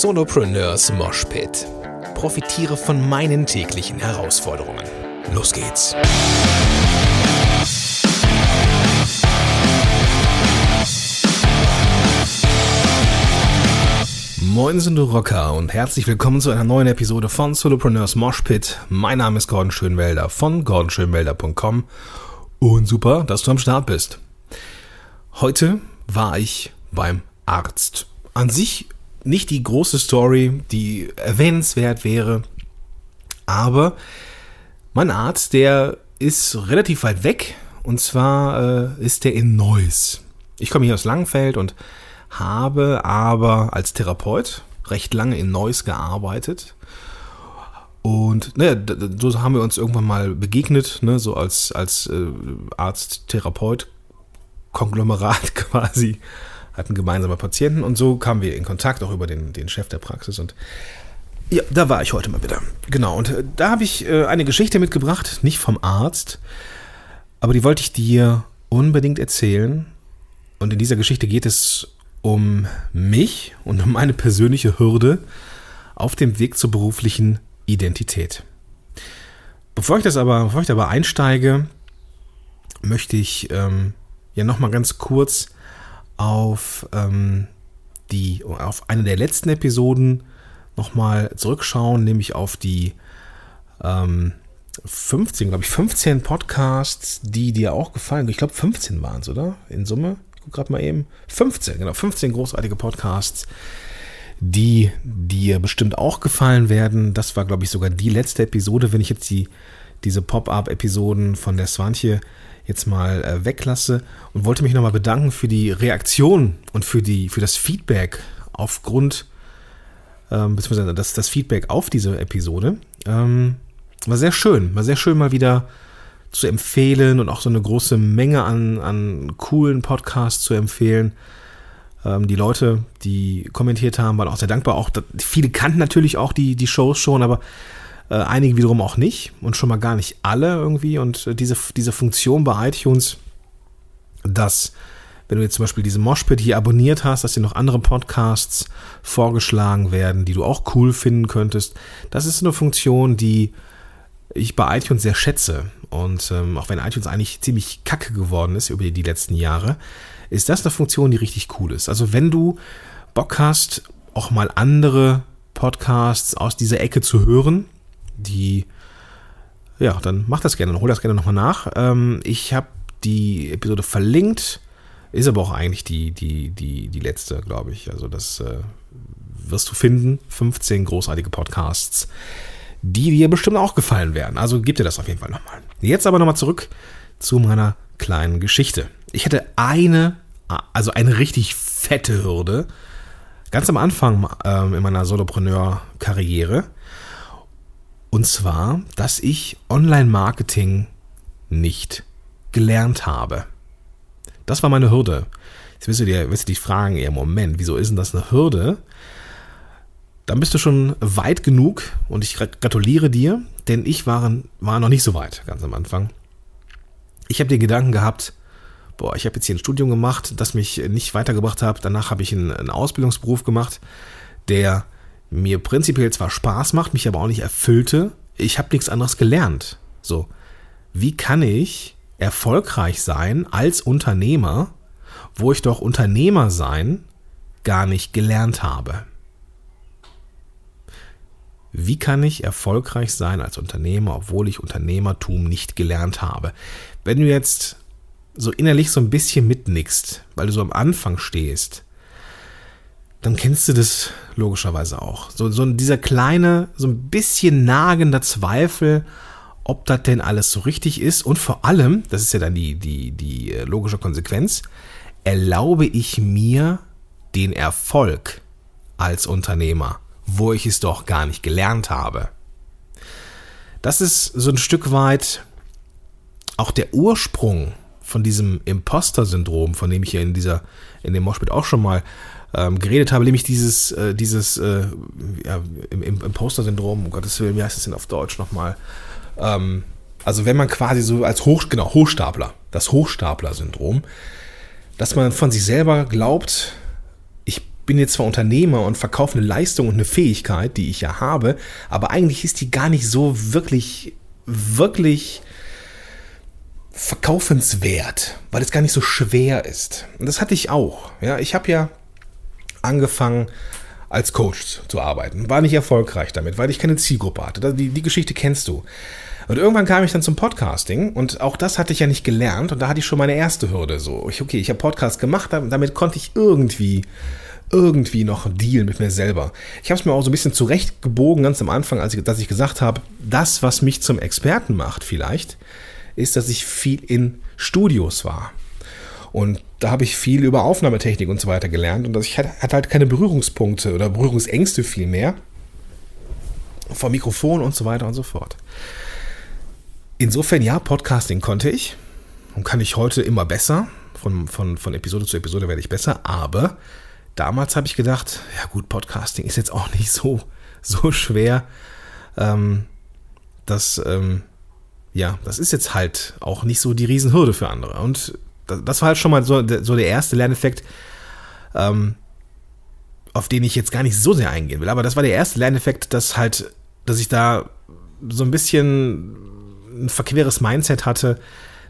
Solopreneurs Moshpit. Profitiere von meinen täglichen Herausforderungen. Los geht's. Moin sind du Rocker und herzlich willkommen zu einer neuen Episode von Solopreneurs Moshpit. Mein Name ist Gordon Schönwelder von gordonschönwelder.com und super, dass du am Start bist. Heute war ich beim Arzt. An sich nicht die große Story, die erwähnenswert wäre, aber mein Arzt, der ist relativ weit weg und zwar äh, ist der in Neuss. Ich komme hier aus Langenfeld und habe aber als Therapeut recht lange in Neuss gearbeitet. Und naja, so haben wir uns irgendwann mal begegnet, ne, so als, als äh, Arzt-Therapeut-Konglomerat quasi hatten gemeinsame Patienten und so kamen wir in Kontakt, auch über den, den Chef der Praxis und ja, da war ich heute mal wieder. Genau, und äh, da habe ich äh, eine Geschichte mitgebracht, nicht vom Arzt, aber die wollte ich dir unbedingt erzählen. Und in dieser Geschichte geht es um mich und um meine persönliche Hürde auf dem Weg zur beruflichen Identität. Bevor ich das aber, bevor ich dabei einsteige, möchte ich ähm, ja nochmal ganz kurz auf ähm, die, auf eine der letzten Episoden nochmal zurückschauen, nämlich auf die ähm, 15, glaube ich, 15 Podcasts, die dir auch gefallen. Ich glaube, 15 waren es, oder? In Summe? Ich gucke gerade mal eben. 15, genau, 15 großartige Podcasts, die dir bestimmt auch gefallen werden. Das war, glaube ich, sogar die letzte Episode, wenn ich jetzt die, diese Pop-Up-Episoden von der Swantje jetzt mal äh, weglasse und wollte mich nochmal bedanken für die Reaktion und für, die, für das Feedback aufgrund, ähm, beziehungsweise das, das Feedback auf diese Episode. Ähm, war sehr schön, war sehr schön mal wieder zu empfehlen und auch so eine große Menge an, an coolen Podcasts zu empfehlen. Ähm, die Leute, die kommentiert haben, waren auch sehr dankbar. Auch viele kannten natürlich auch die, die Shows schon, aber äh, einige wiederum auch nicht und schon mal gar nicht alle irgendwie. Und äh, diese, diese Funktion bei iTunes, dass wenn du jetzt zum Beispiel diese Moshpit hier abonniert hast, dass dir noch andere Podcasts vorgeschlagen werden, die du auch cool finden könntest. Das ist eine Funktion, die ich bei iTunes sehr schätze. Und ähm, auch wenn iTunes eigentlich ziemlich kacke geworden ist über die, die letzten Jahre, ist das eine Funktion, die richtig cool ist. Also wenn du Bock hast, auch mal andere Podcasts aus dieser Ecke zu hören, die, ja, dann mach das gerne, hol das gerne nochmal nach. Ähm, ich habe die Episode verlinkt, ist aber auch eigentlich die, die, die, die letzte, glaube ich. Also das äh, wirst du finden. 15 großartige Podcasts, die dir bestimmt auch gefallen werden. Also gib dir das auf jeden Fall nochmal. Jetzt aber nochmal zurück zu meiner kleinen Geschichte. Ich hatte eine, also eine richtig fette Hürde, ganz am Anfang ähm, in meiner Solopreneur-Karriere. Und zwar, dass ich Online-Marketing nicht gelernt habe. Das war meine Hürde. Jetzt wirst du dir wirst du dich fragen, ja, Moment, wieso ist denn das eine Hürde? Dann bist du schon weit genug und ich gratuliere dir, denn ich war, war noch nicht so weit, ganz am Anfang. Ich habe dir Gedanken gehabt, boah, ich habe jetzt hier ein Studium gemacht, das mich nicht weitergebracht hat. Danach habe ich einen, einen Ausbildungsberuf gemacht, der mir prinzipiell zwar Spaß macht, mich aber auch nicht erfüllte, ich habe nichts anderes gelernt. So, wie kann ich erfolgreich sein als Unternehmer, wo ich doch Unternehmer sein gar nicht gelernt habe? Wie kann ich erfolgreich sein als Unternehmer, obwohl ich Unternehmertum nicht gelernt habe? Wenn du jetzt so innerlich so ein bisschen mitnickst, weil du so am Anfang stehst, dann kennst du das logischerweise auch. So, so dieser kleine, so ein bisschen nagender Zweifel, ob das denn alles so richtig ist. Und vor allem, das ist ja dann die, die, die äh, logische Konsequenz, erlaube ich mir den Erfolg als Unternehmer, wo ich es doch gar nicht gelernt habe. Das ist so ein Stück weit auch der Ursprung von diesem Imposter-Syndrom, von dem ich hier in dieser, in dem Moshpit auch schon mal ähm, geredet habe, nämlich dieses, äh, dieses äh, ja, im, im Imposter-Syndrom, um Gottes Willen, wie heißt das denn auf Deutsch nochmal? Ähm, also wenn man quasi so als Hoch, genau, Hochstapler, das Hochstapler-Syndrom, dass man von sich selber glaubt, ich bin jetzt zwar Unternehmer und verkaufe eine Leistung und eine Fähigkeit, die ich ja habe, aber eigentlich ist die gar nicht so wirklich, wirklich verkaufenswert, weil es gar nicht so schwer ist. Und das hatte ich auch. Ja, ich habe ja angefangen als Coach zu arbeiten, war nicht erfolgreich damit, weil ich keine Zielgruppe hatte. Die, die Geschichte kennst du. Und irgendwann kam ich dann zum Podcasting und auch das hatte ich ja nicht gelernt und da hatte ich schon meine erste Hürde. So, ich, okay, ich habe Podcast gemacht, damit konnte ich irgendwie irgendwie noch dealen mit mir selber. Ich habe es mir auch so ein bisschen zurechtgebogen ganz am Anfang, als ich, dass ich gesagt habe, das, was mich zum Experten macht vielleicht, ist, dass ich viel in Studios war. Und da habe ich viel über Aufnahmetechnik und so weiter gelernt und ich hatte halt keine Berührungspunkte oder Berührungsängste viel mehr vor Mikrofon und so weiter und so fort. Insofern ja, Podcasting konnte ich und kann ich heute immer besser. Von, von, von Episode zu Episode werde ich besser, aber damals habe ich gedacht, ja gut, Podcasting ist jetzt auch nicht so, so schwer. Ähm, das, ähm, ja, das ist jetzt halt auch nicht so die Riesenhürde für andere. Und das war halt schon mal so, so der erste Lerneffekt, ähm, auf den ich jetzt gar nicht so sehr eingehen will. Aber das war der erste Lerneffekt, dass halt, dass ich da so ein bisschen ein verqueres Mindset hatte,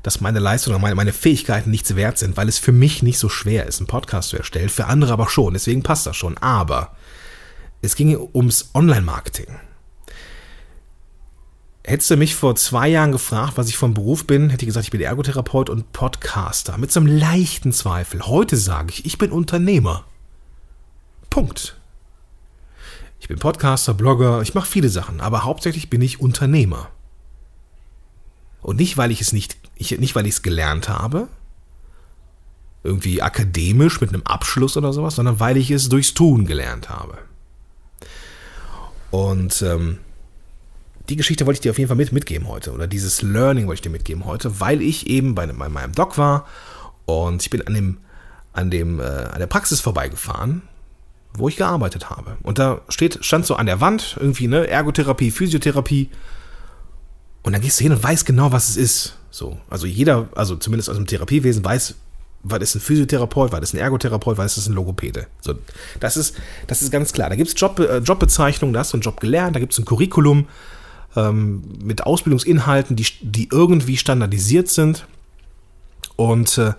dass meine Leistung meine, meine Fähigkeiten nichts wert sind, weil es für mich nicht so schwer ist, einen Podcast zu erstellen, für andere aber schon, deswegen passt das schon. Aber es ging ums Online-Marketing. Hättest du mich vor zwei Jahren gefragt, was ich vom Beruf bin, hätte ich gesagt, ich bin Ergotherapeut und Podcaster. Mit so einem leichten Zweifel. Heute sage ich, ich bin Unternehmer. Punkt. Ich bin Podcaster, Blogger, ich mache viele Sachen, aber hauptsächlich bin ich Unternehmer. Und nicht, weil ich es nicht, ich, nicht, weil ich es gelernt habe, irgendwie akademisch mit einem Abschluss oder sowas, sondern weil ich es durchs Tun gelernt habe. Und ähm, die Geschichte wollte ich dir auf jeden Fall mit, mitgeben heute. Oder dieses Learning wollte ich dir mitgeben heute, weil ich eben bei, bei meinem Doc war und ich bin an dem, an dem, äh, an der Praxis vorbeigefahren, wo ich gearbeitet habe. Und da steht, stand so an der Wand irgendwie, ne, Ergotherapie, Physiotherapie. Und dann gehst du hin und weißt genau, was es ist. So. Also jeder, also zumindest aus dem Therapiewesen weiß, was ist ein Physiotherapeut, was ist ein Ergotherapeut, was ist ein Logopäde. So, das ist, das ist ganz klar. Da gibt es Job, äh, Jobbezeichnungen, da hast du einen Job gelernt, da gibt es ein Curriculum, ähm, mit Ausbildungsinhalten, die, die irgendwie standardisiert sind. Und äh,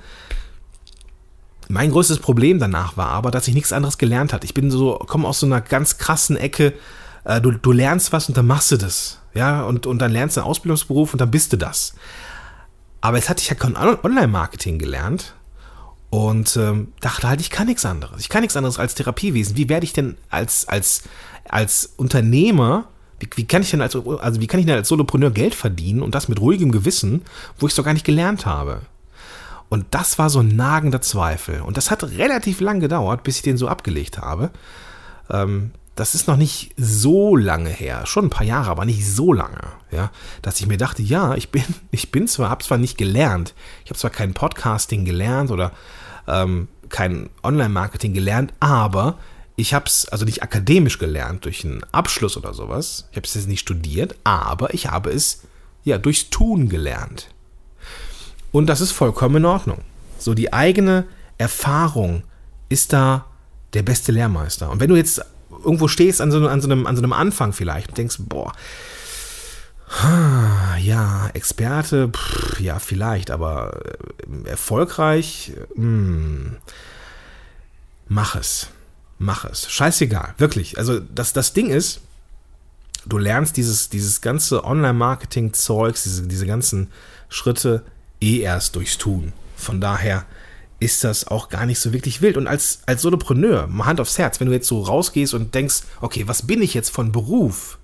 mein größtes Problem danach war aber, dass ich nichts anderes gelernt hatte. Ich bin so, komme aus so einer ganz krassen Ecke. Äh, du, du lernst was und dann machst du das. Ja, und, und dann lernst du einen Ausbildungsberuf und dann bist du das. Aber jetzt hatte ich ja kein Online-Marketing gelernt und ähm, dachte halt, ich kann nichts anderes. Ich kann nichts anderes als Therapiewesen. Wie werde ich denn als, als, als Unternehmer wie, wie, kann ich denn als, also wie kann ich denn als Solopreneur Geld verdienen und das mit ruhigem Gewissen, wo ich es doch gar nicht gelernt habe? Und das war so ein nagender Zweifel. Und das hat relativ lang gedauert, bis ich den so abgelegt habe. Ähm, das ist noch nicht so lange her, schon ein paar Jahre, aber nicht so lange, ja, dass ich mir dachte, ja, ich bin, ich bin zwar, habe zwar nicht gelernt, ich habe zwar kein Podcasting gelernt oder ähm, kein Online-Marketing gelernt, aber ich habe es also nicht akademisch gelernt durch einen Abschluss oder sowas. Ich habe es jetzt nicht studiert, aber ich habe es ja durchs Tun gelernt. Und das ist vollkommen in Ordnung. So die eigene Erfahrung ist da der beste Lehrmeister. Und wenn du jetzt irgendwo stehst an so, an so, einem, an so einem Anfang vielleicht und denkst, boah, ja, Experte, pff, ja, vielleicht, aber äh, erfolgreich, mh, hm, mach es mach es. Scheißegal, wirklich. Also das, das Ding ist, du lernst dieses, dieses ganze Online-Marketing-Zeugs, diese, diese ganzen Schritte eh erst durchs Tun. Von daher ist das auch gar nicht so wirklich wild. Und als, als Solopreneur, Hand aufs Herz, wenn du jetzt so rausgehst und denkst, okay, was bin ich jetzt von Beruf?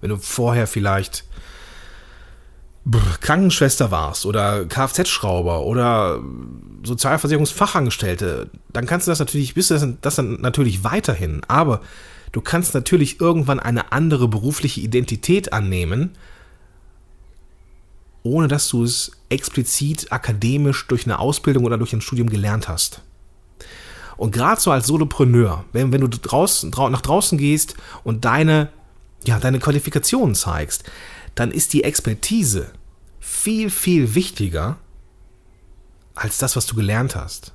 Wenn du vorher vielleicht Krankenschwester warst oder Kfz-Schrauber oder Sozialversicherungsfachangestellte, dann kannst du das natürlich, bist du das, das dann natürlich weiterhin. Aber du kannst natürlich irgendwann eine andere berufliche Identität annehmen, ohne dass du es explizit akademisch durch eine Ausbildung oder durch ein Studium gelernt hast. Und gerade so als Solopreneur, wenn, wenn du draußen, nach draußen gehst und deine, ja, deine Qualifikationen zeigst, dann ist die Expertise viel, viel wichtiger als das, was du gelernt hast.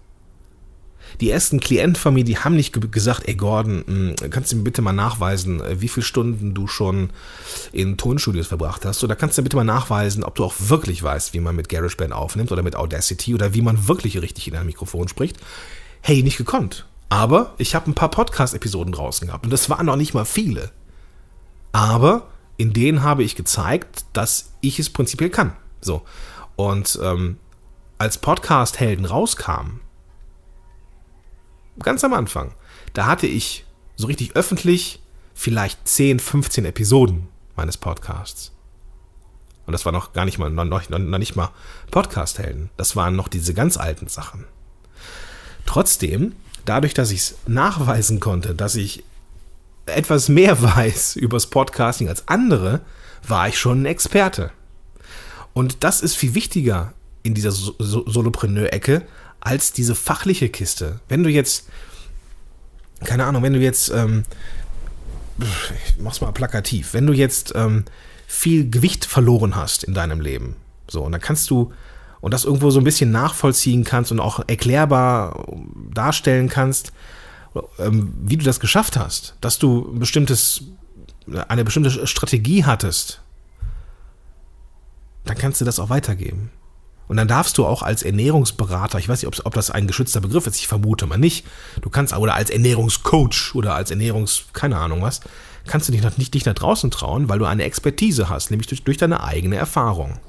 die ersten Klienten von mir, die haben nicht gesagt, ey Gordon, hm, kannst du mir bitte mal nachweisen, äh, wie viele Stunden du schon in Tonstudios verbracht hast? Oder kannst du mir bitte mal nachweisen, ob du auch wirklich weißt, wie man mit GarageBand aufnimmt oder mit Audacity oder wie man wirklich richtig in ein Mikrofon spricht? Hey, nicht gekonnt. Aber ich habe ein paar Podcast-Episoden draußen gehabt und das waren noch nicht mal viele. Aber in denen habe ich gezeigt, dass ich es prinzipiell kann. So. Und ähm, als Podcast-Helden rauskam, ganz am Anfang, da hatte ich so richtig öffentlich vielleicht 10, 15 Episoden meines Podcasts. Und das war noch gar nicht mal, noch, noch, noch nicht mal Podcast-Helden. Das waren noch diese ganz alten Sachen. Trotzdem, dadurch, dass ich es nachweisen konnte, dass ich etwas mehr weiß übers Podcasting als andere, war ich schon ein Experte. Und das ist viel wichtiger in dieser Solopreneur-Ecke als diese fachliche Kiste. Wenn du jetzt, keine Ahnung, wenn du jetzt, ähm, ich mach's mal plakativ, wenn du jetzt ähm, viel Gewicht verloren hast in deinem Leben, so, und dann kannst du, und das irgendwo so ein bisschen nachvollziehen kannst und auch erklärbar darstellen kannst, ähm, wie du das geschafft hast, dass du ein bestimmtes, eine bestimmte Strategie hattest, dann kannst du das auch weitergeben. Und dann darfst du auch als Ernährungsberater, ich weiß nicht, ob, ob das ein geschützter Begriff ist, ich vermute mal nicht, du kannst, oder als Ernährungscoach oder als Ernährungs, keine Ahnung was, kannst du dich noch nicht, nicht nach draußen trauen, weil du eine Expertise hast, nämlich durch, durch deine eigene Erfahrung.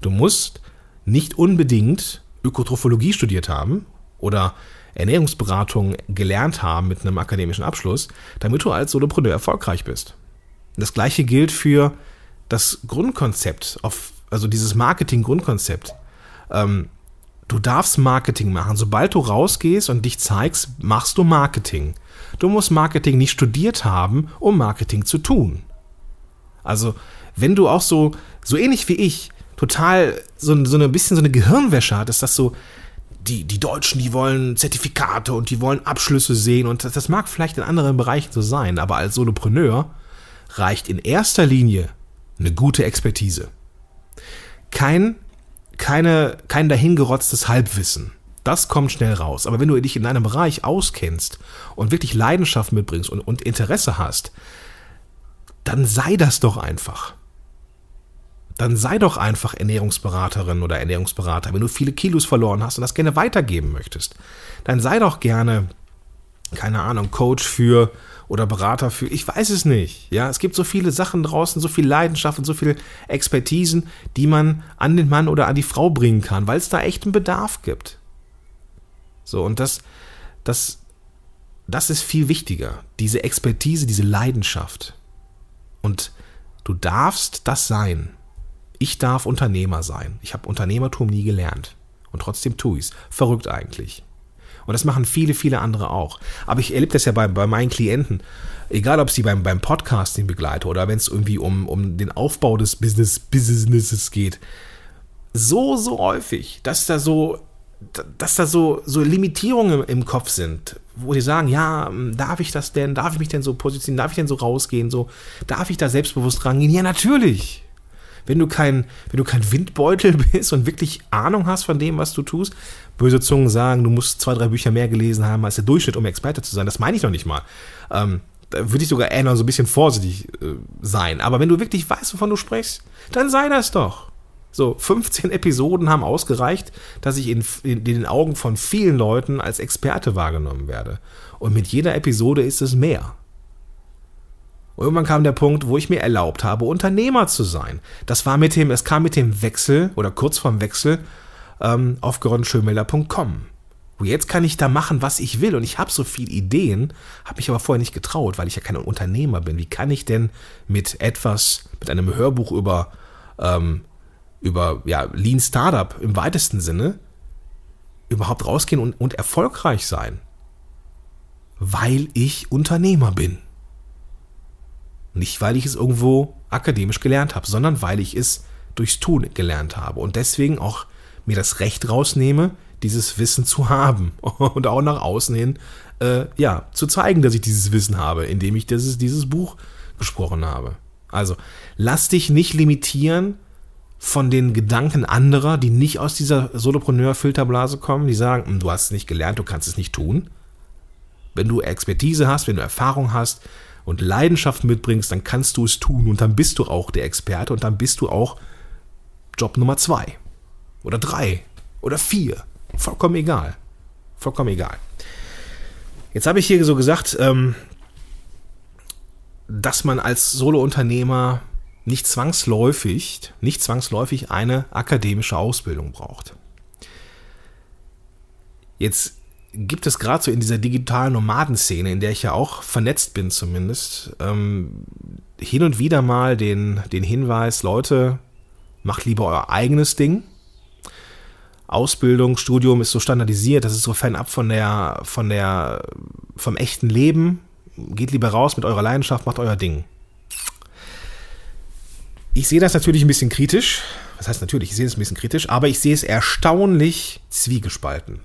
Du musst nicht unbedingt Ökotrophologie studiert haben oder Ernährungsberatung gelernt haben mit einem akademischen Abschluss, damit du als Solopreneur erfolgreich bist. Das gleiche gilt für das Grundkonzept, auf, also dieses Marketing-Grundkonzept. Ähm, du darfst Marketing machen. Sobald du rausgehst und dich zeigst, machst du Marketing. Du musst Marketing nicht studiert haben, um Marketing zu tun. Also, wenn du auch so, so ähnlich wie ich, total so, so ein bisschen so eine Gehirnwäsche hattest, dass so, die, die Deutschen, die wollen Zertifikate und die wollen Abschlüsse sehen und das, das mag vielleicht in anderen Bereichen so sein, aber als Solopreneur reicht in erster Linie eine gute Expertise. Kein, keine, kein dahingerotztes Halbwissen. Das kommt schnell raus. Aber wenn du dich in einem Bereich auskennst und wirklich Leidenschaft mitbringst und, und Interesse hast, dann sei das doch einfach dann sei doch einfach Ernährungsberaterin oder Ernährungsberater. Wenn du viele Kilos verloren hast und das gerne weitergeben möchtest, dann sei doch gerne, keine Ahnung, Coach für oder Berater für, ich weiß es nicht. Ja, es gibt so viele Sachen draußen, so viel Leidenschaft und so viele Expertisen, die man an den Mann oder an die Frau bringen kann, weil es da echt einen Bedarf gibt. So, und das, das, das ist viel wichtiger. Diese Expertise, diese Leidenschaft. Und du darfst das sein. Ich darf Unternehmer sein. Ich habe Unternehmertum nie gelernt. Und trotzdem tue ich es. Verrückt eigentlich. Und das machen viele, viele andere auch. Aber ich erlebe das ja bei, bei meinen Klienten. Egal, ob sie beim, beim Podcasting begleite oder wenn es irgendwie um, um den Aufbau des Business, Businesses geht. So, so häufig, dass da so, dass da so, so Limitierungen im Kopf sind, wo die sagen, ja, darf ich das denn? Darf ich mich denn so positionieren? Darf ich denn so rausgehen? So, darf ich da selbstbewusst rangehen? Ja, natürlich wenn du kein, wenn du kein Windbeutel bist und wirklich Ahnung hast von dem, was du tust, böse Zungen sagen, du musst zwei, drei Bücher mehr gelesen haben als der Durchschnitt, um Experte zu sein. Das meine ich noch nicht mal. Ähm, da würde ich sogar eher noch so ein bisschen vorsichtig äh, sein. Aber wenn du wirklich weißt, wovon du sprichst, dann sei das doch. So, 15 Episoden haben ausgereicht, dass ich in, in, den Augen von vielen Leuten als Experte wahrgenommen werde. Und mit jeder Episode ist es mehr. Und irgendwann kam der Punkt, wo ich mir erlaubt habe, Unternehmer zu sein. Das war mit dem, es kam mit dem Wechsel oder kurz vorm Wechsel ähm, auf gordonschönmelder.com. Wo jetzt kann ich da machen, was ich will. Und ich habe so viele Ideen, habe mich aber vorher nicht getraut, weil ich ja kein Unternehmer bin. Wie kann ich denn mit etwas, mit einem Hörbuch über, ähm, über ja, Lean Startup im weitesten Sinne überhaupt rausgehen und, und erfolgreich sein? Weil ich Unternehmer bin. Nicht, weil ich es irgendwo akademisch gelernt habe, sondern weil ich es durchs Tun gelernt habe und deswegen auch mir das Recht rausnehme, dieses Wissen zu haben und auch nach außen hin, äh, ja, zu zeigen, dass ich dieses Wissen habe, indem ich dieses, dieses Buch gesprochen habe. Also, lass dich nicht limitieren von den Gedanken anderer, die nicht aus dieser Solopreneur-Filterblase kommen, die sagen, hm, du hast es nicht gelernt, du kannst es nicht tun. Wenn du Expertise hast, wenn du Erfahrung hast und Leidenschaft mitbringst, dann kannst du es tun und dann bist du auch der Experte und dann bist du auch Job Nummer zwei oder drei oder vier. Vollkommen egal. Vollkommen egal. Jetzt habe ich hier so gesagt, ähm, dass man als Solo-Unternehmer nicht zwangsläufig, nicht zwangsläufig eine akademische Ausbildung braucht. Jetzt gibt es gerade so in dieser digitalen Nomadenszene, in der ich ja auch vernetzt bin zumindest, ähm, hin und wieder mal den, den Hinweis, Leute, macht lieber euer eigenes Ding. Ausbildung, Studium ist so standardisiert, das ist so fernab von der, von der, vom echten Leben. Geht lieber raus mit eurer Leidenschaft, macht euer Ding. Ich sehe das natürlich ein bisschen kritisch. Was heißt natürlich, ich sehe es ein bisschen kritisch, aber ich sehe es erstaunlich zwiegespalten.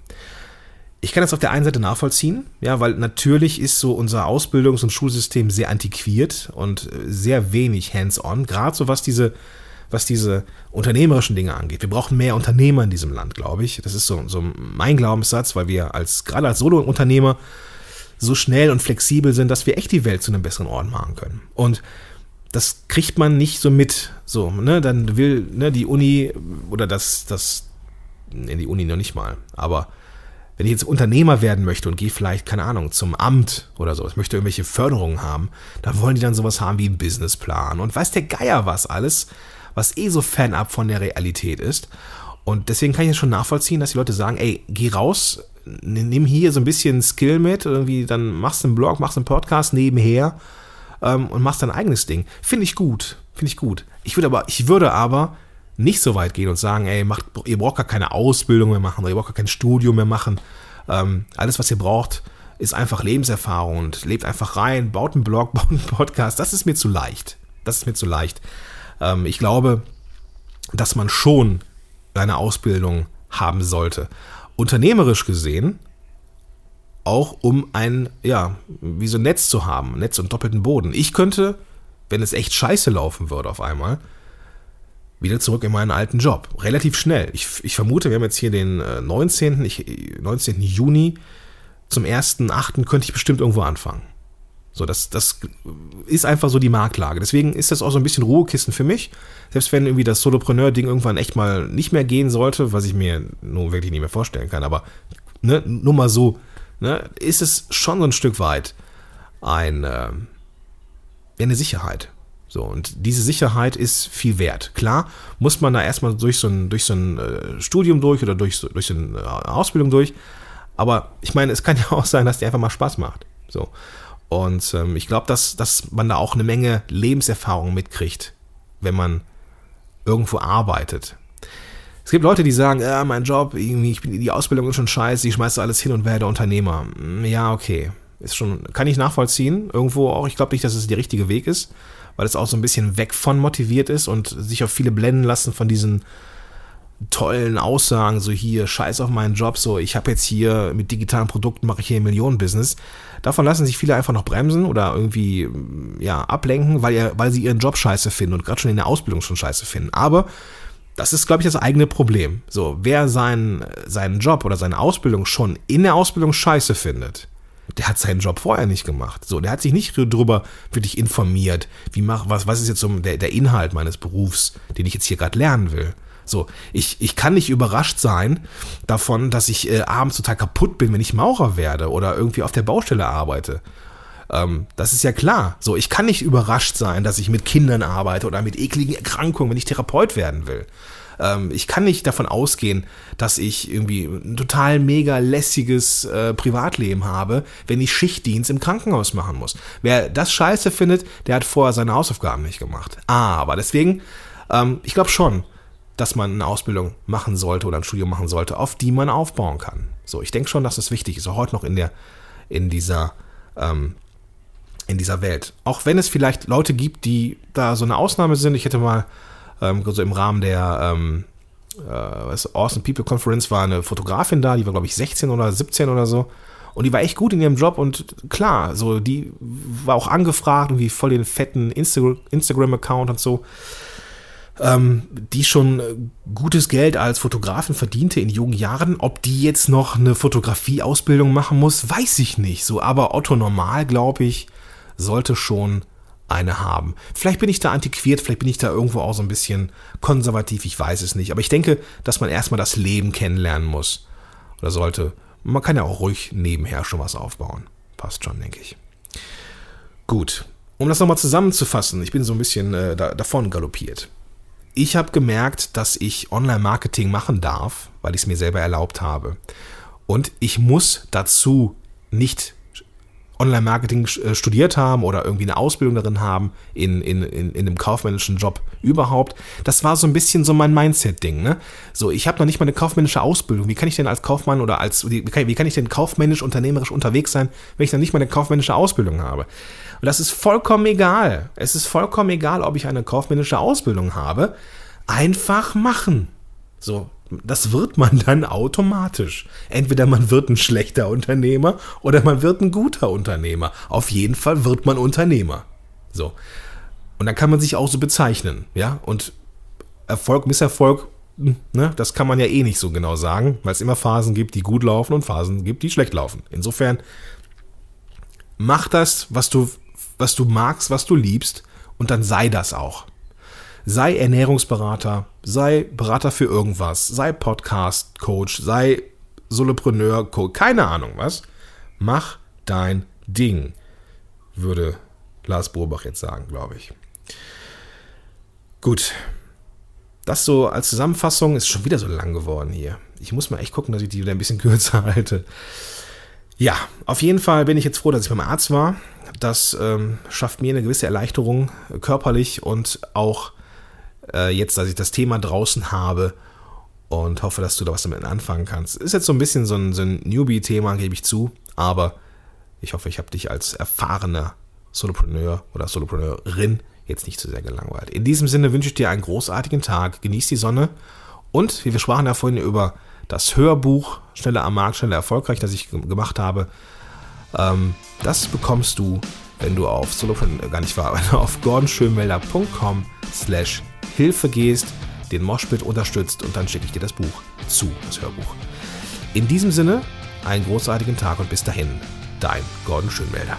Ich kann das auf der einen Seite nachvollziehen, ja, weil natürlich ist so unser Ausbildungs- und Schulsystem sehr antiquiert und äh, sehr wenig hands-on, gerade so was diese, was diese unternehmerischen Dinge angeht. Wir brauchen mehr Unternehmer in diesem Land, glaube ich. Das ist so, so mein Glaubenssatz, weil wir als, gerade als Solo-Unternehmer so schnell und flexibel sind, dass wir echt die Welt zu einem besseren Ort machen können. Und das kriegt man nicht so mit. So, ne, dann will ne, die Uni oder das, das, in die Uni noch nicht mal, aber wenn ich jetzt Unternehmer werden möchte und gehe vielleicht, keine Ahnung, zum Amt oder so, ich möchte irgendwelche Förderungen haben, da wollen die dann sowas haben wie einen Businessplan und weiß der Geier was alles, was eh so fernab von der Realität ist. Und deswegen kann ich es schon nachvollziehen, dass die Leute sagen, ey, geh raus, nimm hier so ein bisschen Skill mit, irgendwie, dann machst du einen Blog, machst einen Podcast nebenher ähm, und machst dein eigenes Ding. Finde ich gut, finde ich gut. Ich würde aber, ich würde aber nicht so weit gehen und sagen, ey, macht, ihr braucht gar keine Ausbildung mehr machen oder ihr braucht gar kein Studium mehr machen. Ähm, alles, was ihr braucht, ist einfach Lebenserfahrung und lebt einfach rein, baut einen Blog, baut einen Podcast. Das ist mir zu leicht. Das ist mir zu leicht. Ähm, ich glaube, dass man schon eine Ausbildung haben sollte. Unternehmerisch gesehen, auch um ein, ja, wie so ein Netz zu haben, Netz und doppelten Boden. Ich könnte, wenn es echt scheiße laufen würde auf einmal, wieder zurück in meinen alten Job. Relativ schnell. Ich, ich vermute, wir haben jetzt hier den 19. Äh, ich, 19. Juni. Zum 1.8. könnte ich bestimmt irgendwo anfangen. So, das, das ist einfach so die Marktlage. Deswegen ist das auch so ein bisschen Ruhekissen für mich. Selbst wenn irgendwie das Solopreneur-Ding irgendwann echt mal nicht mehr gehen sollte, was ich mir nur wirklich nicht mehr vorstellen kann, aber ne, nur mal so, ne, ist es schon so ein Stück weit ein, äh, eine Sicherheit. So, und diese Sicherheit ist viel wert. Klar, muss man da erstmal durch so ein, durch so ein äh, Studium durch oder durch, durch so eine Ausbildung durch. Aber ich meine, es kann ja auch sein, dass die einfach mal Spaß macht. So. Und ähm, ich glaube, dass, dass man da auch eine Menge Lebenserfahrung mitkriegt, wenn man irgendwo arbeitet. Es gibt Leute, die sagen, äh, mein Job, irgendwie, ich bin, die Ausbildung ist schon scheiße, ich schmeiße alles hin und werde Unternehmer. Hm, ja, okay. Ist schon, kann ich nachvollziehen. Irgendwo auch, ich glaube nicht, dass es der richtige Weg ist, weil es auch so ein bisschen weg von motiviert ist und sich auf viele blenden lassen von diesen tollen Aussagen, so hier, scheiß auf meinen Job, so ich habe jetzt hier mit digitalen Produkten mache ich hier Millionenbusiness. Davon lassen sich viele einfach noch bremsen oder irgendwie ja ablenken, weil, ihr, weil sie ihren Job scheiße finden und gerade schon in der Ausbildung schon scheiße finden. Aber das ist, glaube ich, das eigene Problem. So, wer seinen, seinen Job oder seine Ausbildung schon in der Ausbildung scheiße findet, der hat seinen Job vorher nicht gemacht. So, der hat sich nicht darüber wirklich informiert, wie mach, was, was ist jetzt so der, der Inhalt meines Berufs, den ich jetzt hier gerade lernen will. So, ich, ich kann nicht überrascht sein davon, dass ich äh, abends total kaputt bin, wenn ich Maurer werde oder irgendwie auf der Baustelle arbeite. Ähm, das ist ja klar. So, ich kann nicht überrascht sein, dass ich mit Kindern arbeite oder mit ekligen Erkrankungen, wenn ich Therapeut werden will. Ähm, ich kann nicht davon ausgehen, dass ich irgendwie ein total mega lässiges äh, Privatleben habe, wenn ich Schichtdienst im Krankenhaus machen muss. Wer das scheiße findet, der hat vorher seine Hausaufgaben nicht gemacht. Aber deswegen, ähm, ich glaube schon, dass man eine Ausbildung machen sollte oder ein Studium machen sollte, auf die man aufbauen kann. So, ich denke schon, dass das wichtig ist, auch heute noch in der, in dieser, ähm, in dieser Welt. Auch wenn es vielleicht Leute gibt, die da so eine Ausnahme sind. Ich hätte mal ähm, so im Rahmen der ähm, äh, Awesome People Conference war eine Fotografin da, die war glaube ich 16 oder 17 oder so. Und die war echt gut in ihrem Job und klar, so die war auch angefragt, irgendwie voll den fetten Insta Instagram-Account und so ähm, die schon äh, gutes Geld als Fotografin verdiente in jungen Jahren. Ob die jetzt noch eine Fotografieausbildung machen muss, weiß ich nicht. So, aber Otto Normal, glaube ich, sollte schon eine haben. Vielleicht bin ich da antiquiert, vielleicht bin ich da irgendwo auch so ein bisschen konservativ, ich weiß es nicht. Aber ich denke, dass man erstmal das Leben kennenlernen muss. Oder sollte. Man kann ja auch ruhig nebenher schon was aufbauen. Passt schon, denke ich. Gut. Um das nochmal zusammenzufassen, ich bin so ein bisschen äh, da, davon galoppiert ich habe gemerkt, dass ich Online-Marketing machen darf, weil ich es mir selber erlaubt habe. Und ich muss dazu nicht Online-Marketing äh, studiert haben oder irgendwie eine Ausbildung darin haben, in, in, in, in einem kaufmännischen Job überhaupt. Das war so ein bisschen so mein Mindset-Ding. Ne? So, ich habe noch nicht mal eine kaufmännische Ausbildung. Wie kann ich denn als Kaufmann oder als, wie kann, wie kann ich denn kaufmännisch, unternehmerisch unterwegs sein, wenn ich noch nicht mal eine kaufmännische Ausbildung habe? Und das ist vollkommen egal. Es ist vollkommen egal, ob ich eine kaufmännische Ausbildung habe. Einfach machen. So, das wird man dann automatisch. Entweder man wird ein schlechter Unternehmer oder man wird ein guter Unternehmer. Auf jeden Fall wird man Unternehmer. So. Und dann kann man sich auch so bezeichnen, ja? Und Erfolg, Misserfolg, ne, das kann man ja eh nicht so genau sagen, weil es immer Phasen gibt, die gut laufen und Phasen gibt, die schlecht laufen. Insofern mach das, was du was du magst, was du liebst und dann sei das auch. Sei Ernährungsberater, sei Berater für irgendwas, sei Podcast-Coach, sei Solopreneur, keine Ahnung was. Mach dein Ding, würde Lars Burbach jetzt sagen, glaube ich. Gut. Das so als Zusammenfassung ist schon wieder so lang geworden hier. Ich muss mal echt gucken, dass ich die wieder ein bisschen kürzer halte. Ja, auf jeden Fall bin ich jetzt froh, dass ich beim Arzt war. Das ähm, schafft mir eine gewisse Erleichterung äh, körperlich und auch äh, jetzt, dass ich das Thema draußen habe und hoffe, dass du da was damit anfangen kannst. Ist jetzt so ein bisschen so ein, so ein Newbie-Thema, gebe ich zu, aber ich hoffe, ich habe dich als erfahrener Solopreneur oder Solopreneurin jetzt nicht zu sehr gelangweilt. In diesem Sinne wünsche ich dir einen großartigen Tag, genieß die Sonne und, wie wir sprachen ja vorhin über das Hörbuch Schneller am Markt, schneller erfolgreich, das ich gemacht habe, ähm, das bekommst du, wenn du auf Solopreneur, gar nicht wahr, auf gordonschönmelder.com slash Hilfe gehst, den Moshpit unterstützt und dann schicke ich dir das Buch zu, das Hörbuch. In diesem Sinne, einen großartigen Tag und bis dahin, dein Gordon Schönmelder.